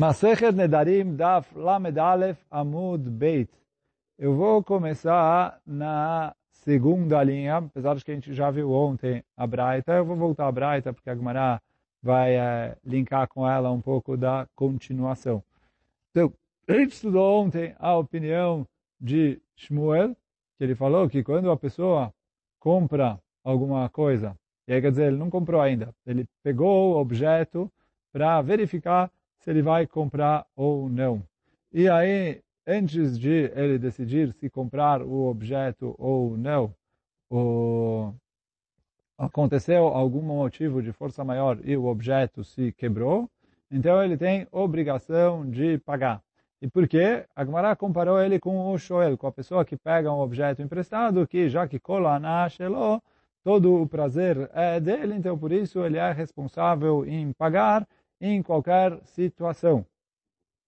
Masechet Nedarim Daf Lamed Aleph Amud Beit. Eu vou começar na segunda linha, apesar de que a gente já viu ontem a Braita. Eu vou voltar a Braita porque a Gemara vai é, linkar com ela um pouco da continuação. Então, a gente estudou ontem a opinião de Shmuel, que ele falou que quando a pessoa compra alguma coisa, e aí quer dizer, ele não comprou ainda, ele pegou o objeto para verificar se ele vai comprar ou não. E aí, antes de ele decidir se comprar o objeto ou não, o... aconteceu algum motivo de força maior e o objeto se quebrou, então ele tem obrigação de pagar. E por quê? A Gemara comparou ele com o Shoel, com a pessoa que pega um objeto emprestado, que já que cola na todo o prazer é dele, então por isso ele é responsável em pagar, em qualquer situação.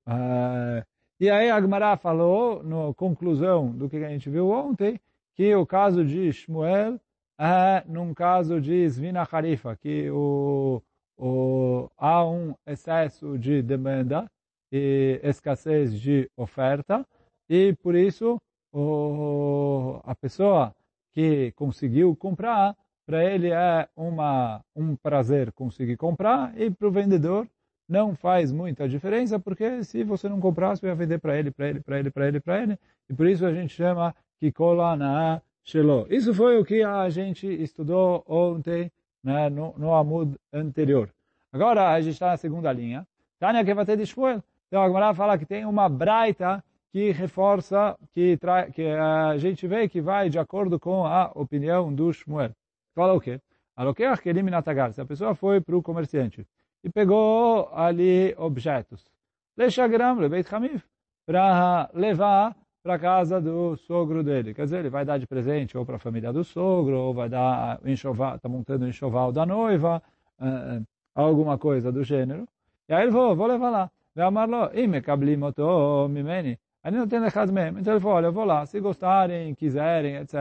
Uh, e aí a Gemara falou, na conclusão do que a gente viu ontem, que o caso de Shmuel é num caso de Zvina Harifa, que o, o, há um excesso de demanda e escassez de oferta, e por isso o, a pessoa que conseguiu comprar para ele é uma, um prazer conseguir comprar e para o vendedor não faz muita diferença, porque se você não comprar, você vai vender para ele, para ele, para ele, para ele, para ele. E por isso a gente chama Kikola na Shelo. Isso foi o que a gente estudou ontem né, no, no Amud anterior. Agora a gente está na segunda linha. Tânia que vai ter Shmuel. Então a Gemara fala que tem uma braita que reforça, que, que a gente vê que vai de acordo com a opinião do Shmuel. Fala o quê? Alokeach kelim minatagar. Se a pessoa foi para o comerciante e pegou ali objetos, lechagram lebeit hamif, para levar para casa do sogro dele. Quer dizer, ele vai dar de presente ou para a família do sogro, ou vai dar enxoval, está montando o enxoval da noiva, uh, alguma coisa do gênero. E aí ele falou, vou levar lá. Aí não tem deixado mesmo. Então ele falou, olha, eu vou lá. Se gostarem, quiserem, etc.,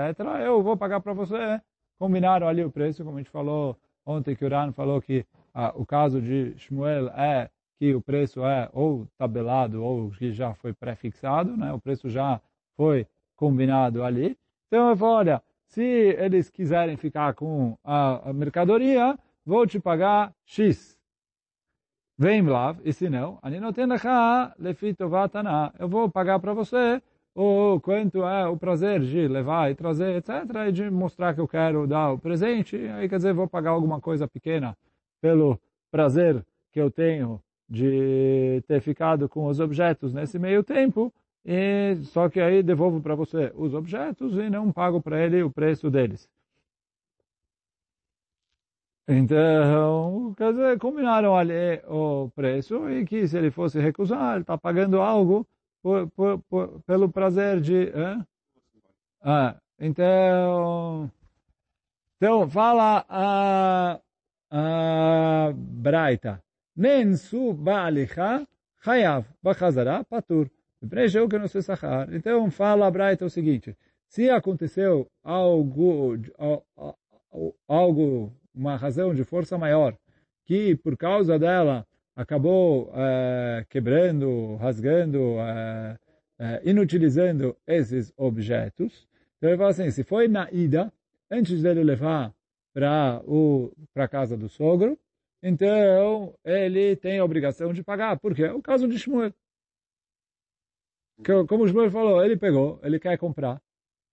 eu vou pagar para você combinaram ali o preço, como a gente falou ontem, que o Ran falou que ah, o caso de Shmuel é que o preço é ou tabelado ou que já foi prefixado, né? o preço já foi combinado ali. Então eu falo, olha, se eles quiserem ficar com a mercadoria, vou te pagar X. Vem lá, e se não, eu vou pagar para você ou quanto é o prazer de levar e trazer, etc., e de mostrar que eu quero dar o presente, aí quer dizer, vou pagar alguma coisa pequena pelo prazer que eu tenho de ter ficado com os objetos nesse meio tempo, e só que aí devolvo para você os objetos e não pago para ele o preço deles. Então, quer dizer, combinaram ali o preço e que se ele fosse recusar, ele está pagando algo por, por, por, pelo prazer de... Ah, então, então fala a, a Braita. Mensu ba'alicha chayav bachazara patur. Preencheu que não se sahar. Então fala a Braita o seguinte. Se aconteceu algo, algo, uma razão de força maior, que por causa dela acabou é, quebrando, rasgando, é, é, inutilizando esses objetos. Então ele fala assim, se foi na ida, antes dele levar para a casa do sogro, então ele tem a obrigação de pagar, porque é o caso de Shmuel. Como o Shmuel falou, ele pegou, ele quer comprar,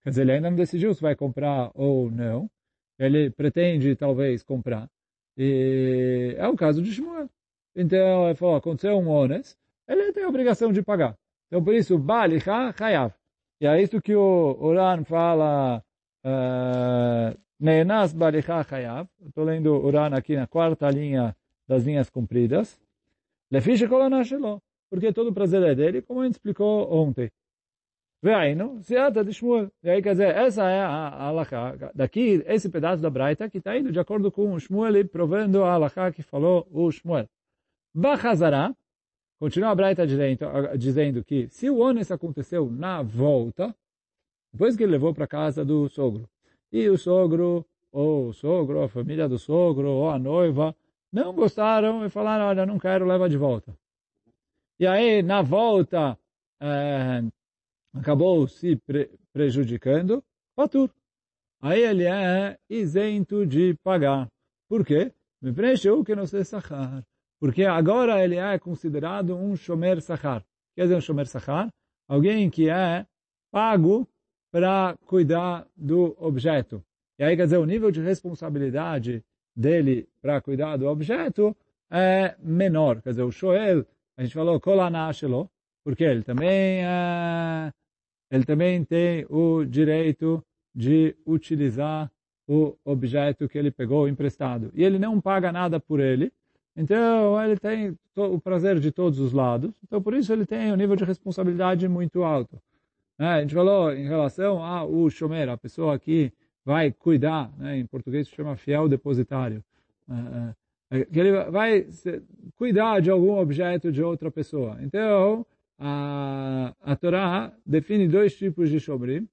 quer dizer, ele ainda não decidiu se vai comprar ou não, ele pretende talvez comprar, e é o caso de Shmuel. Então, ele falou, aconteceu um ones, ele tem a obrigação de pagar. Então, por isso, balicha chayav. E é isso que o Uran fala, Neenas balicha chayav. Estou lendo o Uran aqui na quarta linha das linhas compridas. Lefiche kolonashelo. Porque todo o prazer é dele, como a gente explicou ontem. Veaino, se ata de Shmuel. E aí, quer dizer, essa é a halakha. Daqui, esse pedaço da Braita que está indo de acordo com o Shmuel e provendo a halakha que falou o Shmuel. Bachazará, continua a Braita dizendo, que se o ônus aconteceu na volta, depois que ele levou para casa do sogro, e o sogro, ou o sogro, a família do sogro, ou a noiva, não gostaram e falaram, olha, não quero, leva de volta. e aí na volta é, acabou se pre prejudicando, fatur. Aí ele é isento de pagar. Por quê? Me preencheu que não sei sachar. Porque agora ele é considerado um shomer sachar. Quer dizer um shomer sachar? Alguém que é pago para cuidar do objeto. E aí, quer dizer, o nível de responsabilidade dele para cuidar do objeto é menor. Quer dizer, o Shoel, a gente falou, Kolanashelo, porque ele também, é, ele também tem o direito de utilizar o objeto que ele pegou emprestado. E ele não paga nada por ele, então ele tem o prazer de todos os lados. Então por isso ele tem um nível de responsabilidade muito alto. É, a gente falou em relação ao shomer, a pessoa que vai cuidar, né, em português se chama fiel depositário, é, é, que ele vai cuidar de algum objeto de outra pessoa. Então, a, a Torá define dois tipos de shomrim,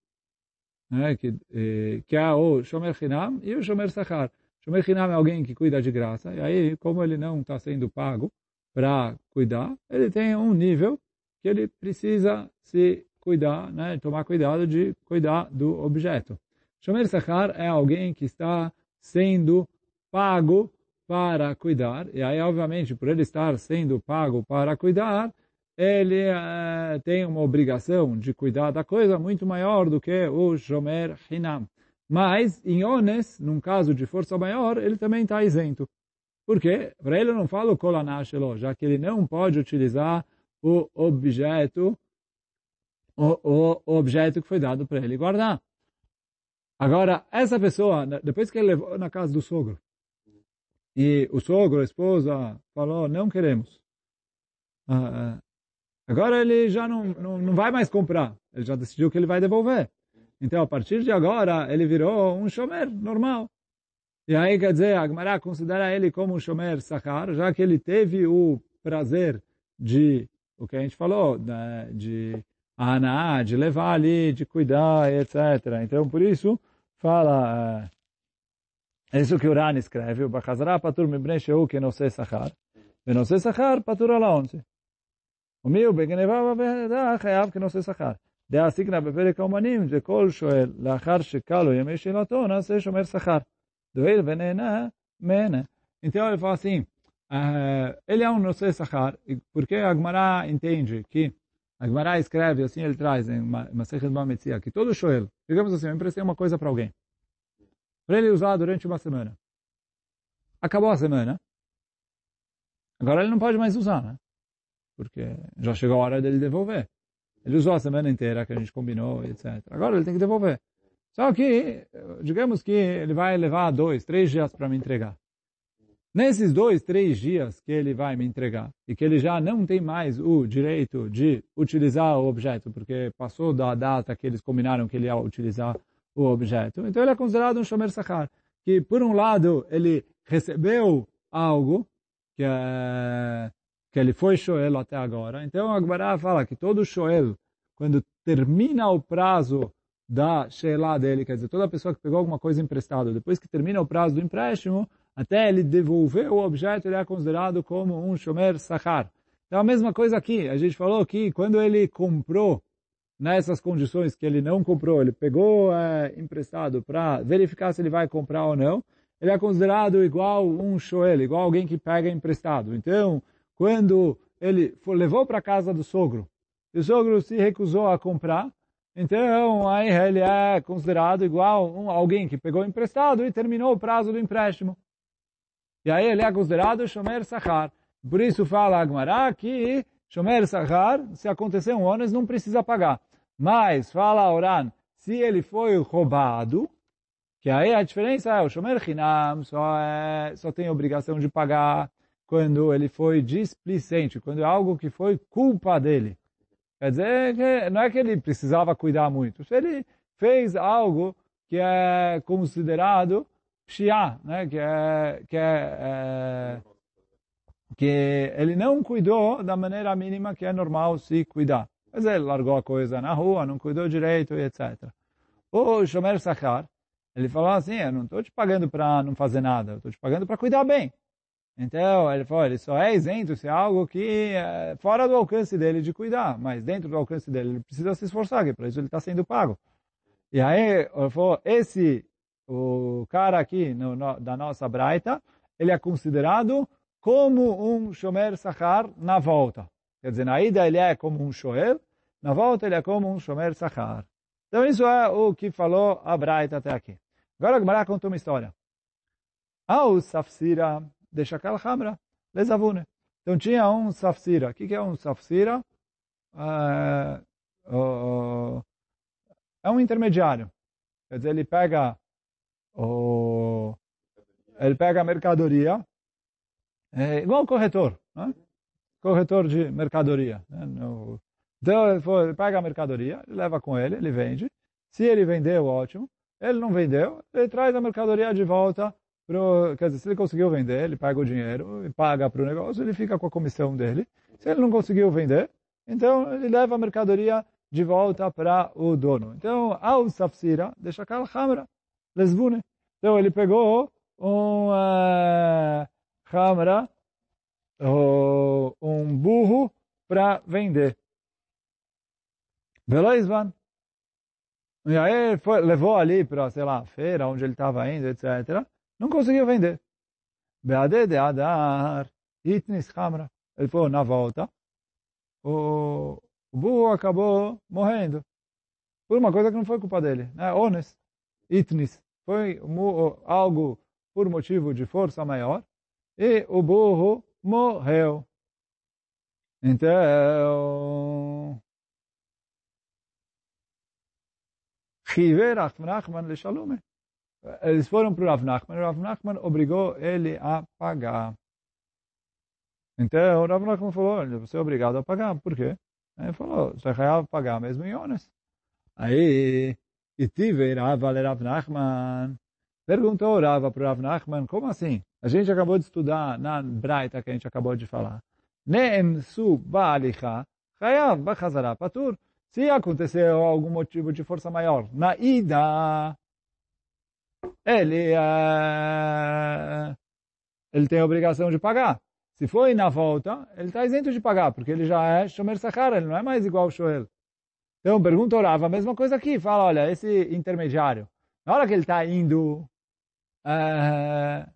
né, que, eh, que é o shomer chinam e o shomer sachar. Shomer chinam é alguém que cuida de graça, e aí, como ele não está sendo pago para cuidar, ele tem um nível que ele precisa se cuidar, né, tomar cuidado de cuidar do objeto. Shomer Sachar é alguém que está sendo pago para cuidar, e aí, obviamente, por ele estar sendo pago para cuidar, ele uh, tem uma obrigação de cuidar da coisa muito maior do que o Shomer Hinam. Mas, em Ones, num caso de força maior, ele também está isento. Por quê? Para ele eu não falo Kolanashelo, já que ele não pode utilizar o objeto, o, o objeto que foi dado para ele guardar. Agora, essa pessoa, depois que ele levou na casa do sogro, e o sogro, a esposa, falou, não queremos. Uh, Agora ele já não, não, não vai mais comprar. Ele já decidiu que ele vai devolver. Então, a partir de agora, ele virou um shomer normal. E aí, quer dizer, Agmará considera ele como um shomer sacar, já que ele teve o prazer de, o que a gente falou, né, de aná, de levar ali, de cuidar, etc. Então, por isso, fala... É, é isso que o Rani escreve, o Bachazará patur me brecheu que não sei sachar. E não sei sachar patur alaonzi. O meu, begenevava vedá, chayav que não sei sachar. סיגנה בפרק האומנים, שכל שואל לאחר שקלו ימי שאלתו, נעשה שומר שכר. דואל ונהנה מהנה. Então ele fala assim, uh, ele é um nosso sachar, porque a Gemara entende que a Gemara escreve, assim ele traz em Masechet Bametzia, que todo shoel, digamos assim, eu emprestei uma coisa para alguém, para ele usar durante uma semana. Acabou a semana, agora ele não pode mais usar, né? porque já chegou a hora dele devolver. Ele usou a semana inteira que a gente combinou, etc. Agora ele tem que devolver. Só que, digamos que ele vai levar dois, três dias para me entregar. Nesses dois, três dias que ele vai me entregar e que ele já não tem mais o direito de utilizar o objeto, porque passou da data que eles combinaram que ele ia utilizar o objeto, então ele é considerado um shomer sachar, que por um lado ele recebeu algo que é que ele foi Shoel até agora. Então a fala que todo Shoel, quando termina o prazo da Sheila dele, quer dizer, toda pessoa que pegou alguma coisa emprestada, depois que termina o prazo do empréstimo, até ele devolver o objeto, ele é considerado como um Shomer Sachar. Então a mesma coisa aqui, a gente falou que quando ele comprou nessas condições que ele não comprou, ele pegou é, emprestado para verificar se ele vai comprar ou não, ele é considerado igual um Shoel, igual alguém que pega emprestado. Então, quando ele foi, levou para a casa do sogro, e o sogro se recusou a comprar, então aí ele é considerado igual um, alguém que pegou emprestado e terminou o prazo do empréstimo. E aí ele é considerado Shomer Sachar. Por isso fala Agmará que Shomer Sachar, se acontecer um ônus, não precisa pagar. Mas, fala Oran, se ele foi roubado, que aí a diferença é o Shomer Hinam só, é, só tem obrigação de pagar quando ele foi displicente, quando é algo que foi culpa dele. Quer dizer, que não é que ele precisava cuidar muito. Se ele fez algo que é considerado pshia, né? que, é, que, é, é, que ele não cuidou da maneira mínima que é normal se cuidar. Dizer, ele largou a coisa na rua, não cuidou direito, etc. O Shomer Sachar, ele falou assim, eu não estou te pagando para não fazer nada, eu estou te pagando para cuidar bem. Então, ele falou, ele só é isento se é algo que é fora do alcance dele de cuidar, mas dentro do alcance dele ele precisa se esforçar, que para isso ele está sendo pago. E aí, ele falou, esse, o cara aqui no, no, da nossa braita, ele é considerado como um shomer sachar na volta. Quer dizer, na ida ele é como um shoel, na volta ele é como um shomer sachar. Então isso é o que falou a braita até aqui. Agora a Gemara contou uma história. Ao safsira de Shakal Hamra, Lezavune. Então tinha um safsira. O que, é um safsira? É, um intermediário. Quer dizer, ele pega o, ele pega a mercadoria, é igual o corretor, né? corretor de mercadoria. Né? Então ele pega a mercadoria, leva com ele, ele vende. Se ele vendeu, ótimo. Ele não vendeu, ele traz a mercadoria de volta pro, quer dizer, se ele conseguiu vender, ele paga o dinheiro e paga para o negócio, ele fica com a comissão dele. Se ele não conseguiu vender, então ele leva a mercadoria de volta para o dono. Então, ao safsira, deixa aquela hamra, lesbune. Então ele pegou um uh, uh, um burro para vender. Veloizvan. E aí foi, levou ali para, sei lá, feira, onde ele estava indo, etc. Não conseguiu vender. Beade de Adar, Itnis Hamra. Ele foi na volta. O, o burro acabou morrendo. Por uma coisa que não foi culpa dele. Né? Ones. Itnis. Foi algo por motivo de força maior. E o burro morreu. Então, Chiver Achman Leshalume. Eles foram para o Rav Nachman, Rav Nachman obrigou ele a pagar. Então, o Rav Nachman falou, você é obrigado a pagar. Por quê? Ele falou, você vai pagar mesmo em Ones. Aí, e tive Rava le Rav Nachman. Perguntou Rava para o Rav Nachman, como assim? A gente acabou de estudar na Braita que a gente acabou de falar. Ne'em su ba'alicha, chayav ba'chazara patur. Se aconteceu algum motivo de força maior na ida, ele, uh, ele tem a obrigação de pagar. Se foi na volta, ele está isento de pagar, porque ele já é Shomer ele não é mais igual ao Shoel. Então, pergunta orava, a mesma coisa aqui. Fala, olha, esse intermediário, na hora que ele está indo, uh,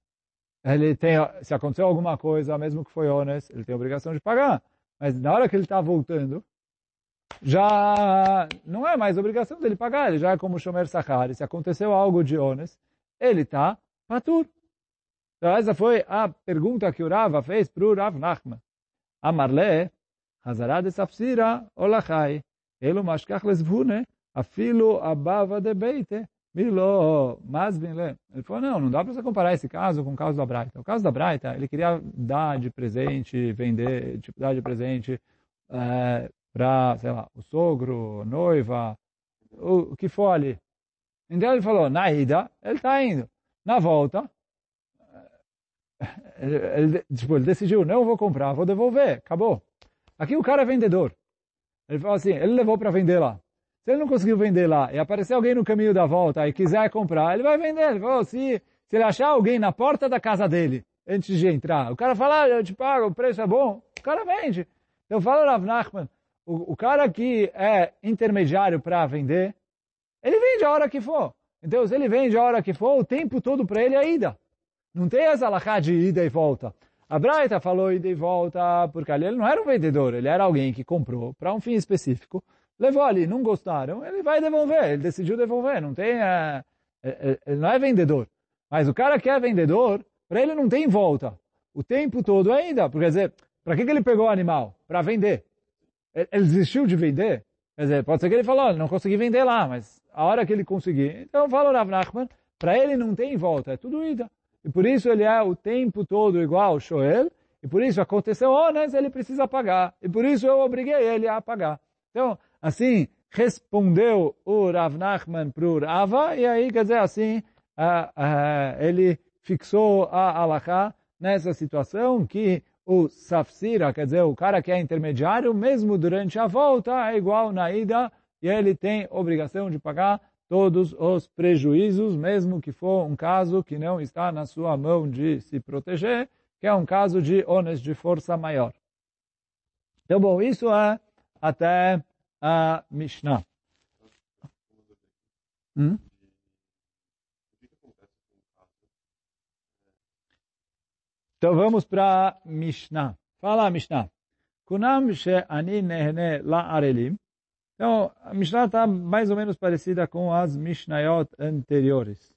ele tem, se aconteceu alguma coisa, mesmo que foi honesto, ele tem a obrigação de pagar. Mas na hora que ele está voltando, já não é mais obrigação dele pagar, ele já é como Shomer Sachar. Se aconteceu algo de honesto, ele está patur. Então essa foi a pergunta que o Rava fez para o Rav Nachman. Amarle, Hazara de Safsira, Olachai, Elo Mashkach Lesvune, Afilo Abava de Beite, Milo Masbinle. Ele falou, não, não dá para você comparar esse caso com o caso da Braita. O caso da Braita, ele queria dar de presente, vender, tipo, dar de presente é, para, sei lá, o sogro, a noiva, o, o que for ali. Então ele falou, na ida, ele está indo. Na volta, ele, ele, tipo, ele decidiu, não vou comprar, vou devolver, acabou. Aqui o cara é vendedor. Ele falou assim, ele levou para vender lá. Se ele não conseguiu vender lá e aparecer alguém no caminho da volta e quiser comprar, ele vai vender. Ele falou, se, se ele achar alguém na porta da casa dele, antes de entrar, o cara fala, ah, eu te pago, o preço é bom, o cara vende. Eu falo, Rav Nachman, o, o cara que é intermediário para vender, ele vende a hora que for. Então, se ele vende a hora que for, o tempo todo para ele é ida. Não tem essa alahá de ida e volta. A Braita falou ida e volta porque ali ele não era um vendedor, ele era alguém que comprou para um fim específico, levou ali, não gostaram, ele vai devolver, ele decidiu devolver, não tem, é, é, ele não é vendedor. Mas o cara que é vendedor, para ele não tem volta. O tempo todo ainda, porque quer dizer, para que, que ele pegou o animal? Para vender. Ele desistiu de vender? Quer dizer, pode ser que ele falou, não consegui vender lá, mas a hora que ele conseguir. Então, fala o Rav Nachman, para ele não tem volta, é tudo ida. E por isso ele é o tempo todo igual ao Shoel, e por isso aconteceu ones, ele precisa pagar. E por isso eu obriguei ele a pagar. Então, assim, respondeu o Rav Nachman para o Rava, e aí, quer dizer, assim, ele fixou a Alaká nessa situação que o safsira, quer dizer, o cara que é intermediário, mesmo durante a volta, é igual na ida, e ele tem obrigação de pagar todos os prejuízos, mesmo que for um caso que não está na sua mão de se proteger, que é um caso de ônus de força maior. Então, bom, isso é até a Mishnah. Hum? Então vamos para Mishnah. Fala Mishnah. Kunam she'ani nehne la'arelim. Então, a Mishnah está mais ou menos parecida com as Mishnayot anteriores.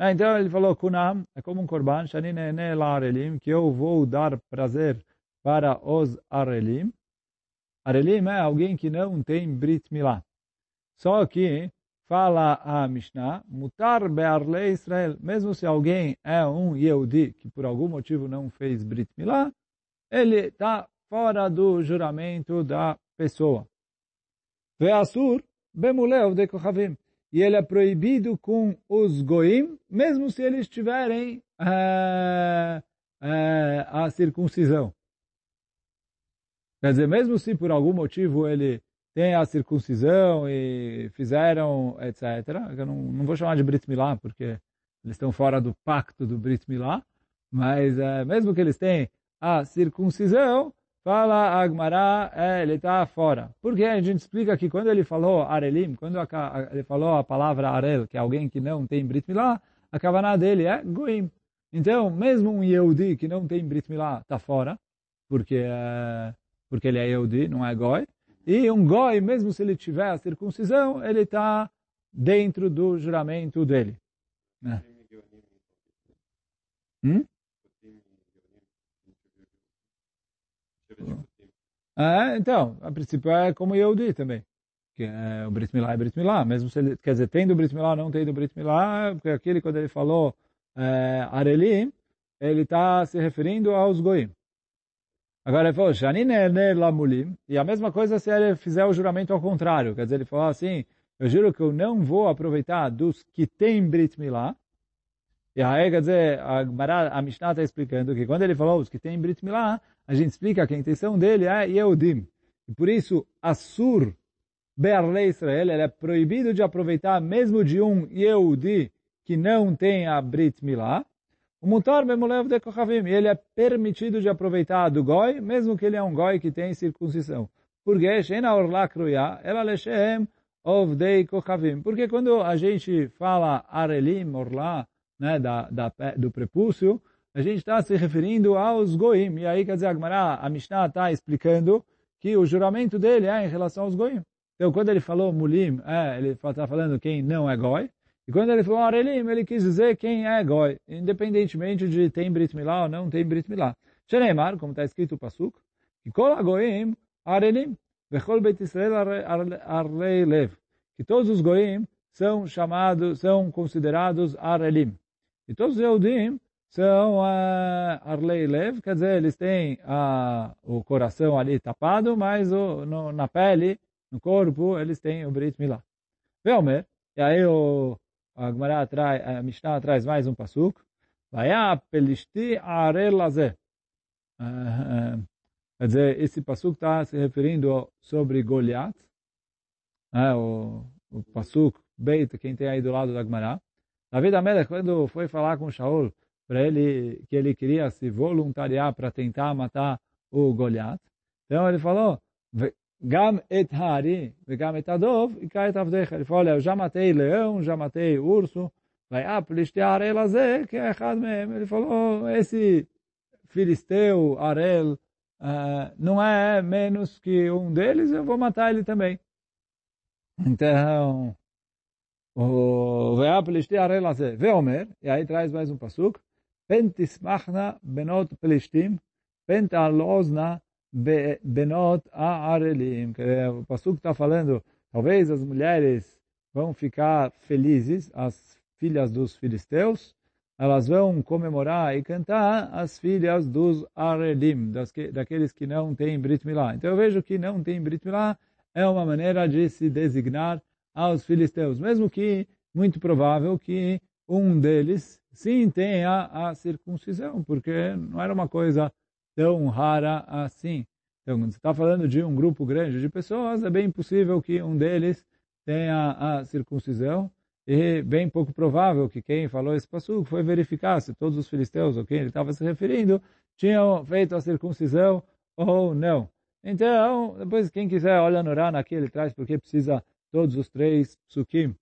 Então ele falou, Kunam é como um korban, she'ani nehne la'arelim, que eu vou dar prazer para os arelim. Arelim é alguém que não tem Brit Milá. Só que fala a Mishnah, mutar be'arle Israel, mesmo se alguém é um Yehudi que por algum motivo não fez Brit Milá, ele está fora do juramento da pessoa. Ve'asur be'mulev de kochavim. E ele é proibido com os goim, mesmo se eles tiverem é, é, a circuncisão. Quer dizer, mesmo se por algum motivo ele tem a circuncisão e fizeram, etc. Eu não, não vou chamar de Brit Milá, porque eles estão fora do pacto do Brit Milá, mas é, mesmo que eles tenham a circuncisão, fala Agmará, é, ele está fora. Porque a gente explica que quando ele falou Arelim, quando ele falou a palavra Arel, que é alguém que não tem Brit Milá, a kavaná dele é Goim. Então, mesmo um Yehudi que não tem Brit Milá está fora, porque, é, porque ele é Yehudi, não é Goi. E um goi, mesmo se ele tiver a circuncisão, ele está dentro do juramento dele. Né? Hum? É, então, a princípio é como Yehudi também. Que é, o Brit Milá é Brit Milá. Mesmo se ele, quer dizer, tem do Brit Milá não tem do Brit Milá, porque aquele, quando ele falou é, Arelim, ele está se referindo aos goim. Agora ele falou, e a mesma coisa se ele fizer o juramento ao contrário, quer dizer, ele falou assim, eu juro que eu não vou aproveitar dos que têm Brit Milá, e aí, quer dizer, a, a Mishnah está explicando que quando ele falou os que têm Brit Milá, a gente explica que a intenção dele é Yehudim. E por isso, Assur Be'arle Israel, ele é proibido de aproveitar mesmo de um Yehudi que não tem a Brit Milá, o mutar bemulev de kochavim, ele é permitido de aproveitar do goi, mesmo que ele é um goi que tem circuncisão. Porque shena orla kruya, ela leshem of dei kochavim. Porque quando a gente fala arelim, orla, né, da, da, do prepúcio, a gente está se referindo aos goim. E aí, quer dizer, a Gemara, a Mishnah está explicando que o juramento dele é em relação aos goim. Então, quando ele falou mulim, é, ele está falando quem não é goi. E quando ele falou Arelim, ele quis dizer quem é Goi, independentemente de tem Brit Milá ou não tem Brit Milá. Sheneimar, como está escrito o Pasuk, que Kol Agoim Arelim, Vechol Beit Israel Arlei Lev, que todos os Goim são chamados, são considerados Arelim. E todos os Eudim são uh, Arlei Lev, quer dizer, eles têm uh, o coração ali tapado, mas o, no, na pele, no corpo, eles têm o Brit Milá. Velmer, e aí o a Gemara traz, a Mishnah traz mais um pasuk. Vaya pelishti arel lazeh. Quer dizer, esse pasuk está se referindo sobre Goliath. É, o, o pasuk Beit, quem tem aí do lado da Gemara. David Amelech, quando foi falar com Shaul, para ele que ele queria se voluntariar para tentar matar o Goliath, então ele falou, Gam et hari, vegam et adov, e cai avdecha. Ele falou, olha, eu já matei leão, já matei urso, vai ah, plishte arel que é errado mesmo. Ele falou, esse filisteu, arel, uh, não é menos que um deles, eu vou matar ele também. Então, o ve'a plishte arel azeh, ve'omer, e aí traz mais um pasuk, pentismachna benot plishtim, pentalozna benot arelim. O Pasuk está falando, talvez as mulheres vão ficar felizes, as filhas dos filisteus, elas vão comemorar e cantar as filhas dos arelim, das que, daqueles que não têm Brit Milá. Então eu vejo que não tem Brit Milá é uma maneira de se designar aos filisteus, mesmo que muito provável que um deles sim tenha a circuncisão, porque não era uma coisa tão rara assim. Então, quando você está falando de um grupo grande de pessoas, é bem possível que um deles tenha a circuncisão e bem pouco provável que quem falou esse passo foi verificar se todos os filisteus a quem ele estava se referindo tinham feito a circuncisão ou não. Então, depois quem quiser olha no Rana aqui, ele traz porque precisa todos os três psukim.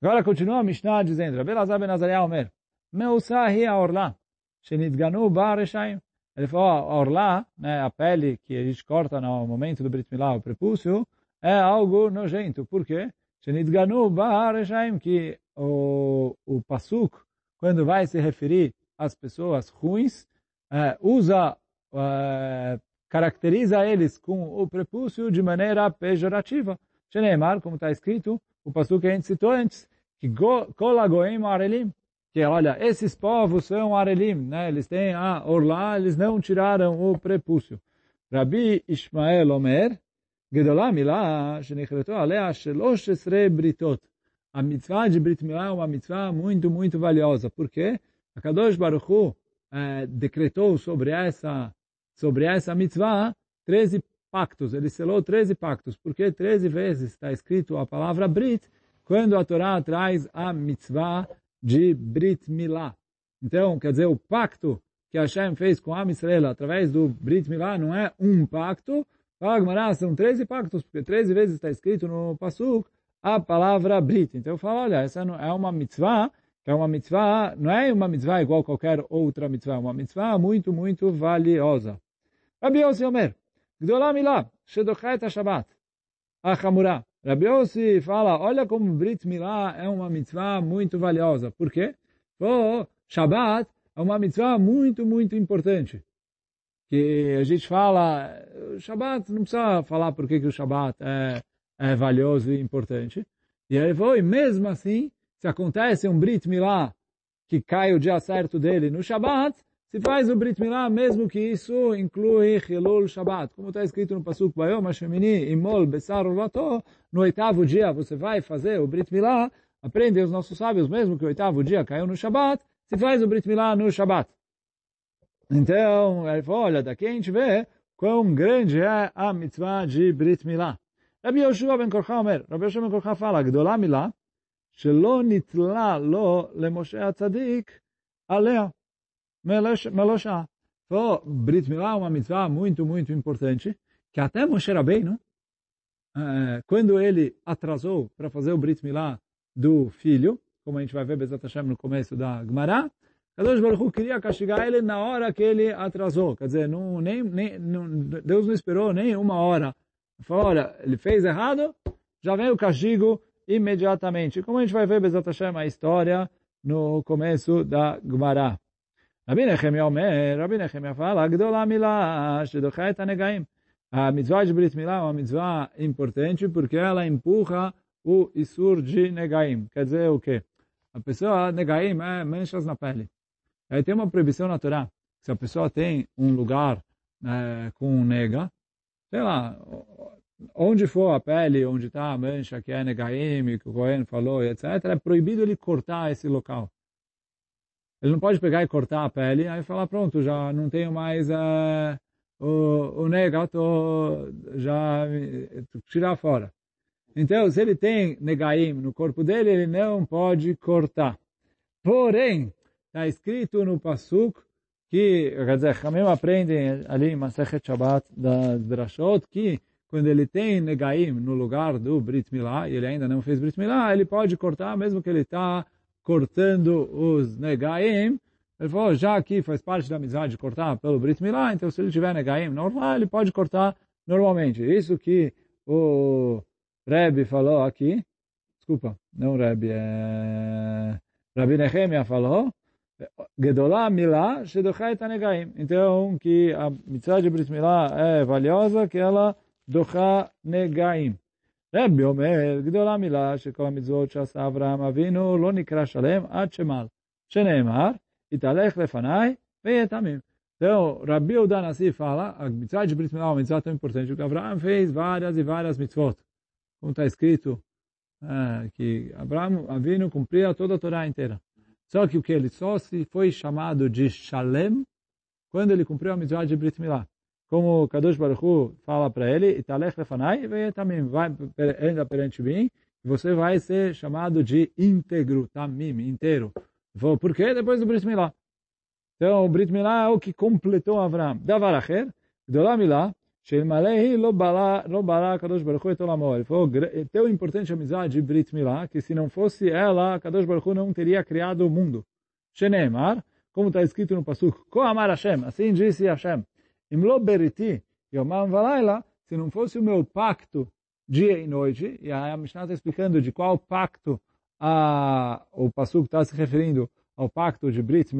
Agora continua a Mishnah dizendo, Rabbi Lazar ben Omer, Meusa hi a orla, shenitganu ba reshaim. Ele falou, a orla, né, a pele que a gente corta no momento do Brit Milá, o prepúcio, é algo nojento. Por quê? Shenitganu ba reshaim, que o, o pasuk, quando vai se referir às pessoas ruins, é, usa, é, caracteriza eles com o prepúcio de maneira pejorativa. Sheneemar, como está escrito, o pasuk que a gente citou antes, que Kolagoim Arelim, que, é, olha, esses povos são Arelim, né? Eles têm a ah, eles não tiraram o prepúcio. Rabi Ishmael Omer, Gedolá Milá, Shenichreto Alea Shelosh Britot. A mitzvah de Brit Milá é uma mitzvah muito, muito valiosa. Por quê? A Kadosh Baruch Hu, eh, decretou sobre essa, sobre essa mitzvah 13 pactos. Ele selou 13 pactos. Porque 13 vezes está escrito a palavra Brit quando a Torá traz a mitzvah de Brit Milá. Então, quer dizer, o pacto que Hashem fez com a Israel através do Brit Milá não é um pacto. Fala, são 13 pactos, porque 13 vezes está escrito no Pasuk a palavra Brit. Então, eu falo, olha, essa é uma mitzvah, que é uma mitzvah, não é uma mitzvah igual a qualquer outra mitzvah, é uma mitzvah muito, muito valiosa. Rabi Yossi Omer, Gdolá Milá, Shedochet HaShabbat, Achamurá. Rabi Yossi fala, olha como Brit Milá é uma mitzvah muito valiosa. Por quê? Oh, Shabbat é uma mitzvah muito, muito importante. Que a gente fala, Shabbat, não precisa falar por que o Shabbat é, é valioso e importante. E ele falou, e mesmo assim, se acontece um Brit Milá que cai o dia certo dele no Shabbat, se faz o Brit Milá, mesmo que isso inclui Hilul Shabbat. Como está escrito no Pasuk Bayom Hashemini Imol Besar Ulato, no oitavo dia você vai fazer o Brit Milá, aprendem os nossos sábios, mesmo que o oitavo dia caiu no Shabbat, se faz o Brit Milá no Shabbat. Então, ele falou, olha, daqui a gente vê quão grande é a mitzvah de Brit Milá. Rabbi Yoshua ben Korcha Omer, Rabbi Yoshua ben Korcha fala, גדולה מילה, שלא נתלה לו למשה הצדיק עליה. Melosha. Falou, Brit Milá é uma mitzvah muito, muito importante, que até Moshe Rabbeinu, eh, quando ele atrasou para fazer o Brit Milá do filho, como a gente vai ver Bezat Hashem no começo da Gemara, Kadosh Baruch queria castigar ele na hora que ele atrasou. Quer dizer, não, nem, nem, não, Deus não esperou nem uma hora. Falou, olha, ele fez errado, já vem o castigo imediatamente. Como a gente vai ver Bezat Hashem a história no começo da Gemara. Rabi Nehemia Omer, Rabi Nehemia fala, Gdola Milah, Shedochait Anegaim. A mitzvah de Brit Milah é uma mitzvah importante porque ela empurra o Isur de Negaim. Quer dizer o quê? A pessoa, Negaim, é manchas na pele. Aí tem uma proibição na Torá. Se a pessoa tem um lugar né, com com nega, sei lá, onde for a pele, onde está a mancha que é Negaim, que o Cohen falou, etc., é proibido ele cortar esse local. Ele não pode pegar e cortar a pele, aí falar, pronto, já não tenho mais uh, o, o negato, já tirar fora. Então, se ele tem negaim no corpo dele, ele não pode cortar. Porém, está escrito no Pasuk, que, quer dizer, Hamim aprendem ali em Masechet Shabbat da Drashot, que quando ele tem negaim no lugar do Brit Milá, e ele ainda não fez Brit Milá, ele pode cortar, mesmo que ele está cortando os negaim, ele falou, já que faz parte da amizade cortar pelo Brit Milá, então se ele tiver negaim normal, ele pode cortar normalmente. Isso que o Rebbe falou aqui, desculpa, não Rebbe, é... Rabi Nehemia falou, Gedolá Milá Shedochet Negaim. Então, que a mitzvah de Brit Milá é valiosa, que ela docha negaim. רבי אומר, גדולה מילה שכל המצוות שעשה אברהם אבינו לא נקרא שלם עד שמל, שנאמר, יתהלך לפניי ויהיה תמים. Então, Rabi Udanassi fala, a mitzvah de Brit Milá é uma mitzvah tão importante, porque Abraão fez várias e várias mitzvot. Como está escrito, é, que Abraão, Avinu, cumpria toda a Torá inteira. Só que o que ele só se foi chamado de Shalem quando ele cumpriu a mitzvah de Brit Milá como Kadosh Baruch Hu fala para ele, Italech lefanai, também vai anda perante mim, você vai ser chamado de íntegro, tamim, inteiro. Por quê? Depois do Brit Milá. Então, o Brit Milá é o que completou Avram. Davar Acher, Gdolá Milá, Sheilmalehi lo balá Kadosh Baruch Hu et Olamo. Ele falou, é tão importante amizade de Brit Milá, que se não fosse ela, Kadosh Baruch Hu não teria criado o mundo. Shenemar, como está escrito no Pasuk, Ko Amar Hashem, assim disse Hashem, Imlo Beriti, Yomam Valaila, se não fosse o meu pacto dia e noite, e a Mishnah está explicando de qual pacto a, o Pasuk está se referindo ao pacto de Brit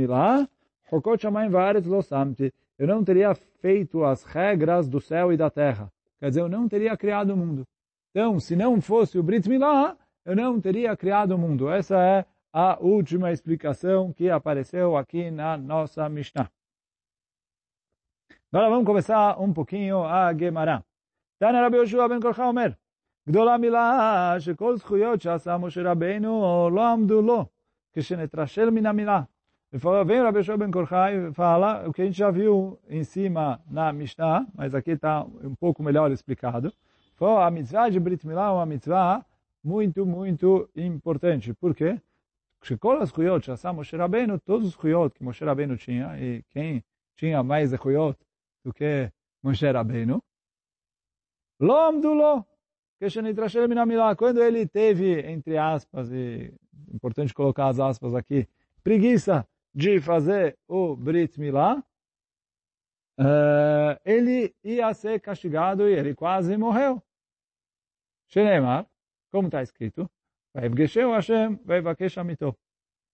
Samti, eu não teria feito as regras do céu e da terra. Quer dizer, eu não teria criado o mundo. Então, se não fosse o Brit Milá, eu não teria criado o mundo. Essa é a última explicação que apareceu aqui na nossa Mishnah. Agora vamos começar um pouquinho a Gemara. תנא רבי יהושע בן קולחה אומר, גדולה מילה שכל זכויות שעשה משה רבינו לא עמדו לו כשנתרשל מן המילה. Vem o Rabi Yoshua Ben Korchai fala o que a gente já viu em cima na Mishnah, mas aqui está um pouco melhor explicado. Falou, a mitzvah de Brit Milá é uma mitzvah muito, muito importante. Por quê? Shekol as Huyot, Shassam Moshe Rabbeinu, todos os Huyot que Moshe Rabbeinu tinha, e quem tinha mais Huyot do que Moshe Rabbeinu, Lomdulo, quando ele teve, entre aspas, e importante colocar as aspas aqui, preguiça de fazer o Brit Milá, uh, ele ia ser castigado e ele quase morreu. Shenemar, como está escrito, Vaivgesheu Hashem, Vaivakesh Amito.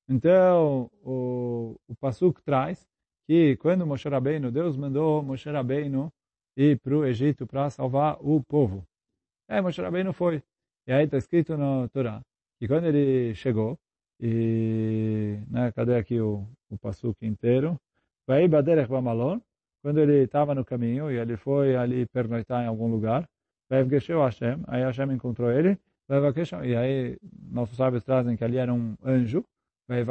Então, o, o Pasuk traz que quando Moshe Rabbeinu, Deus mandou Moshe Rabbeinu ir para o Egito para salvar o povo. É, Moshe Rabbeinu foi. E aí está escrito no Torá que quando ele chegou, e né, cadê aqui o, o Pasuk inteiro? Vai Baderech Bamalon, quando ele estava no caminho e ele foi ali pernoitar em algum lugar, vai Hashem, aí Hashem encontrou ele, e aí nossos sábios trazem que ali era um anjo, vai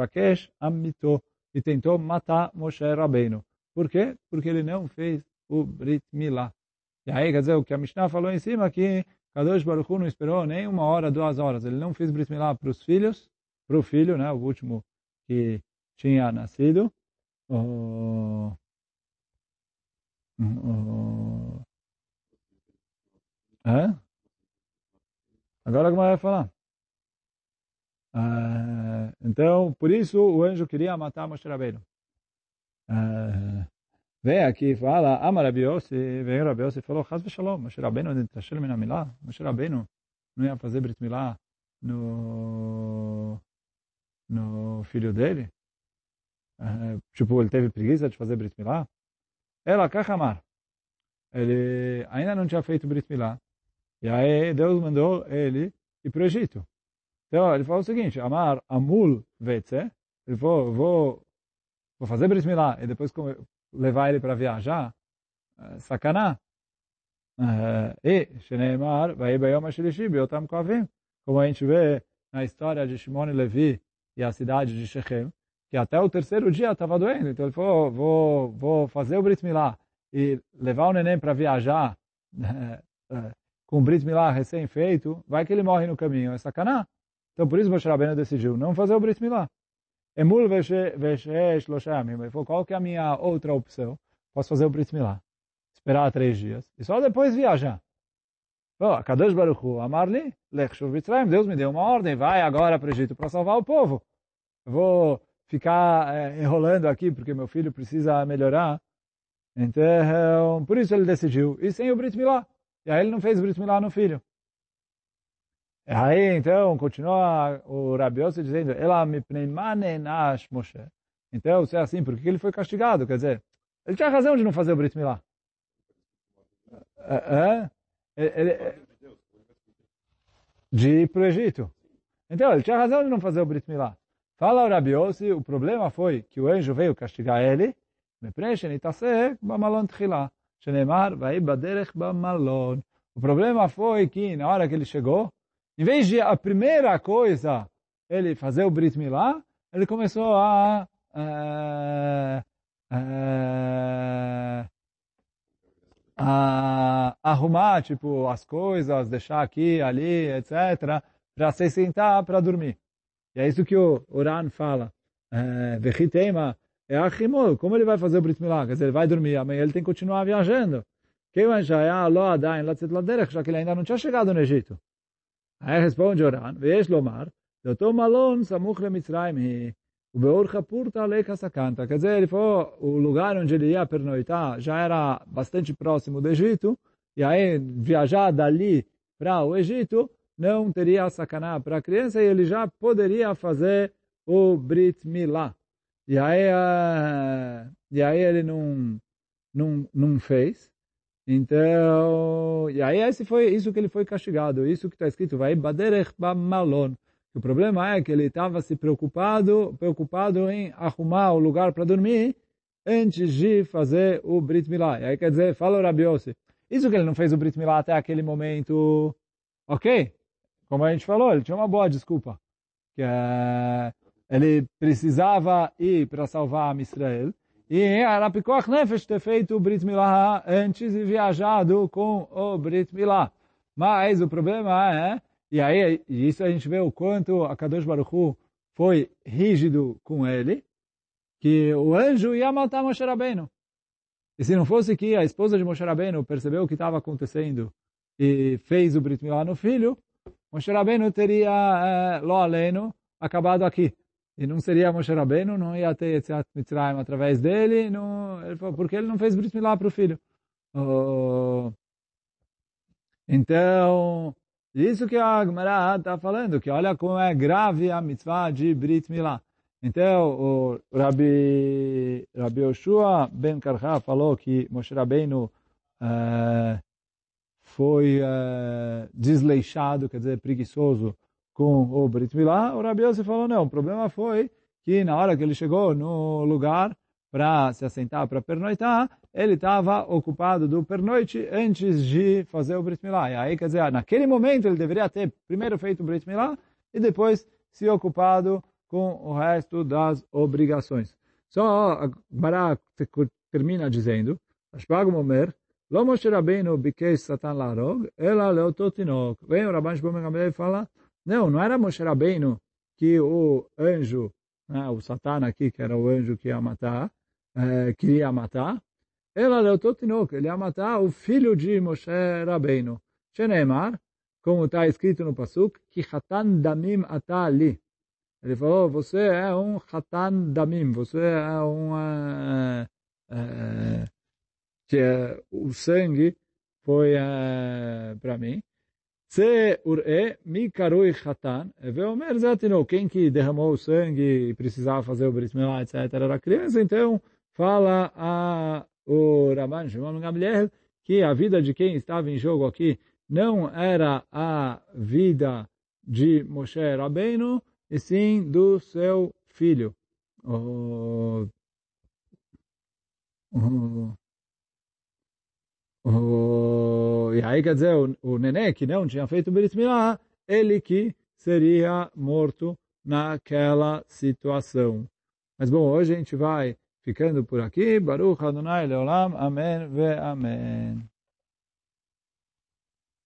Amito, e tentou matar Moshe Rabbeinu. Por quê? Porque ele não fez o Brit Milá. E aí, quer dizer, o que a Mishnah falou em cima, que Kadosh Baruch Hu não esperou nem uma hora, duas horas. Ele não fez Brit Milá para os filhos, para o filho, né, o último que tinha nascido. Oh, oh, é? Agora como vai falar? Uh, então, por isso o anjo queria matar Moshe Rabbeinu. Uh, vem aqui fala, Amar Rabi Yossi, vem Rabi Yossi falou, Chaz v'shalom, Moshe Rabbeinu nitashel min Moshe Rabbeinu não ia fazer Brit Milá no, no filho dele? Tipo, ele teve preguiça de fazer Brit Milá? Ela, Kachamar, ele ainda não tinha feito Brit Milá. E aí Deus mandou ele ir para o Egito. Então ele falou o seguinte, Amar Amul Vetze, ele falou, vou, vou fazer Brit Milá e depois levar ele para viajar, uh, sacaná. Uh, e, Sheneimar, vai Bayom Ashilishi, Biotam Kovim, como a gente vê na história de Shimon e Levi e a cidade de Shechem, que até o terceiro dia estava doendo. Então ele falou, vou, vou fazer o Brit Milá e levar o neném para viajar uh, com o Brit Milá recém-feito, vai que ele morre no caminho, é sacaná. Então por isso Moshe Rabbeinu decidiu não fazer o Brit Milá. Emul veshesh. Ele falou, qual que é a minha outra opção? Posso fazer o Brit Milá. Esperar três dias. E só depois viajar. Oh, Kadosh Baruch Hu, Amarli, Lechshuv Mitzrayim. Deus me deu uma ordem, vai agora para o Egito para salvar o povo. vou ficar é, enrolando aqui porque meu filho precisa melhorar. Então, por isso ele decidiu. E sem o Brit Milá. E aí ele não fez Brit Milá no filho. Aí, então, continua o Rabi Yossi dizendo, ela me nash Moshe. Então, se é assim, por que ele foi castigado? Quer dizer, ele tinha razão de não fazer o Brit Milá. É, é, de ir para o Egito. Então, ele tinha razão de não fazer o Brit Milá. Fala o Rabi Yossi, o problema foi que o anjo veio castigar ele, me preenche, nitasek, bamalon tchilá. Shenemar, vai baderech bamalon. O problema foi que, na hora que ele chegou, em vez de a primeira coisa ele fazer o Brit Milá, ele começou a, a, a, a arrumar tipo as coisas, deixar aqui, ali, etc, para se sentar para dormir. E é isso que o Uran fala. Vechitema é a Himol. Como ele vai fazer o Brit Milá? Quer dizer, ele vai dormir, amanhã ele tem que continuar viajando. Já que ele ainda não tinha chegado no Egito. Aí responde Oran, Vesh Lomar, Doutor Malon Samuch Mitzrayim o Beorcha Purta Leika Sakanta. Quer dizer, ele falou, o lugar onde ele ia pernoitar já era bastante próximo do Egito, e aí viajar dali para o Egito não teria sacaná para a criança, e ele já poderia fazer o Brit Milá. E aí, uh, e aí ele não, não, não fez. Então, e aí esse foi isso que ele foi castigado, isso que está escrito, vai baderech malon. O problema é que ele estava se preocupado, preocupado em arrumar o lugar para dormir antes de fazer o Brit Milá. E aí quer dizer, fala o Rabi Yossi, isso que ele não fez o Brit Milá até aquele momento, ok, como a gente falou, ele tinha uma boa desculpa, que é, ele precisava ir para salvar a Israel, e era Pikoach Nefesh ter feito o Brit Milá antes e viajado com o Brit Milá. Mas o problema é e aí, isso a gente vê o quanto a Kadosh Baruch Hu foi rígido com ele, que o anjo ia matar Moshe Rabbeinu. E se não fosse que a esposa de Moshe Rabbeinu percebeu o que estava acontecendo e fez o Brit Milá no filho, Moshe Rabbeinu teria, é, lo aleno, acabado aqui. E não seria Moshe Rabbeinu, não ia ter Yetziat Mitzrayim através dele, não, ele falou, porque ele não fez Brit Milá para o filho. Oh, então, isso que a Gemara está falando, que olha como é grave a mitzvah de Brit Milá. Então, o Rabi, Rabi Yoshua Ben Karha falou que Moshe Rabbeinu uh, foi uh, desleixado, quer dizer, preguiçoso com o Brit Milá. O Rabi Yossi falou, não, o problema foi que na hora que ele chegou no lugar para se assentar, para pernoitar, ele estava ocupado do pernoite antes de fazer o Brit Milá. E aí, quer dizer, naquele momento ele deveria ter primeiro feito o Brit Milá e depois se ocupado com o resto das obrigações. Só Bará termina dizendo, Ashbag Momer, Lo Moshe bikesh Satan larog, ela leototinok. Vem o Rabban Gamliel e fala, não, não era Moshe Rabbeinu que o anjo, né, o Satan aqui, que era o anjo que ia matar, é, queria matar, ela leotou tinok, ele ia matar o filho de Moshe Rabbeinu. Sheneemar, como está escrito no Pasuk, que Hatan Damim Atali. Ele falou, você é um Hatan Damim, você é um... Uh, uh, que uh, o sangue foi para mim. Se ure mi karui chatan, veomer zatino, quem que derramou o sangue e precisava fazer o milah, etc., era criança, então fala a, o Raman Shimon Gamliel que a vida de quem estava em jogo aqui não era a vida de Moshe Rabbeinu, e sim do seu filho. O, o, o, e aí quer dizer, o, o nenê que não tinha feito Brit Milah, ele que seria morto naquela situação. Mas bom, hoje a gente vai ficando por aqui. Baruch Adonai Leolam. Amém ve Amém.